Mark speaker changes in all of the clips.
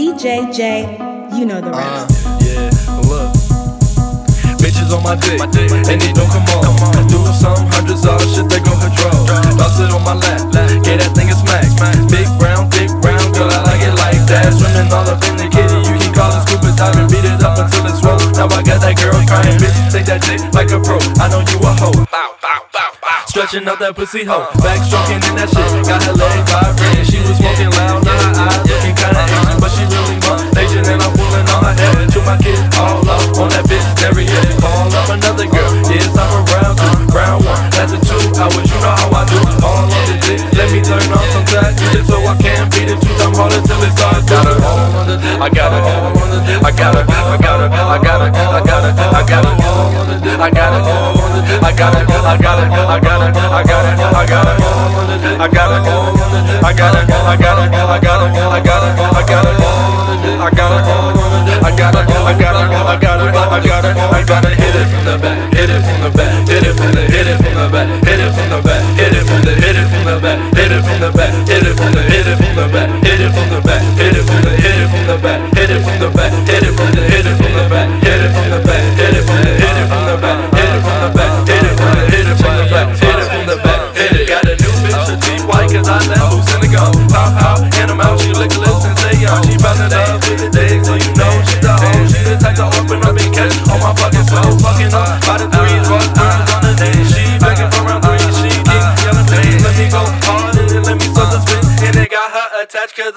Speaker 1: DJ J, you know the Uh, rest.
Speaker 2: yeah, look. Bitches on my dick, and they don't come on. Do some hundreds of shit they gon' control. Bounce it on my lap, get that thing a smack. Big brown, thick brown, girl, I like it like that. Swimming all up in the kitty, you can call it scuba diving. Beat it up until it's swole. Now I got that girl crying, bitch. Take that dick like a pro. I know you a hoe. Stretching out that pussy hoe, backstroking in that shit. Got her leg vibrating, she was smoking loud. Now her eyes looking kinda Asian, but she really Malaysian, and I'm pulling on her head. To my kids all up on that bitch every year. Call up another girl, yes I'm around two, brown one, that's a two. I wish you know how I do. All on the dick, let me turn on some just so I can beat it two time harder till it starts. Got her all on the dick, I got her all on the dick, I got her, I got her, I got her, I got her, I got her all on the dick, I got her all on the dick, I got her, I got her, I got her, I got her, I got her, I got her, I got her, hit it from the back, hit it from the back, hit it from the, hit it from the back, hit it from the back, hit it from the, hit it from the back, hit it from the back, hit it from the, hit it from the back, hit it from the back, hit it from the, hit it from the back, hit it from the back, hit it from the, hit it from the back,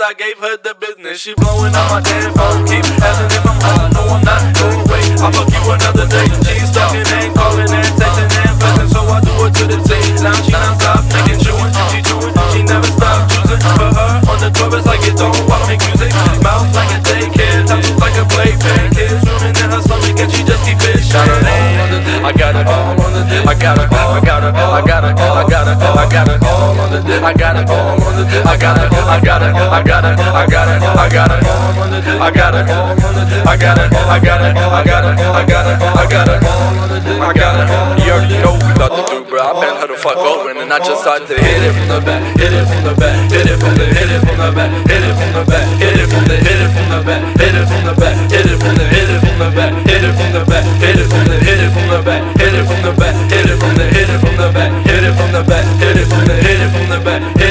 Speaker 2: I gave her the business. She blowing on my damn phone, keep asking got it all on the I got it all on the I got it I got it I got it I got it I got it all on the I got it all on the I got it I got it I got it I got it I got it all on the I got it You already know we about to do bro I been her the fuck over and then I just started to hit it from the back hit it from the back hit it from the hit it from the back hit it from the back hit it from the hit it from the back hit it from the back hit it from the hit it from the But.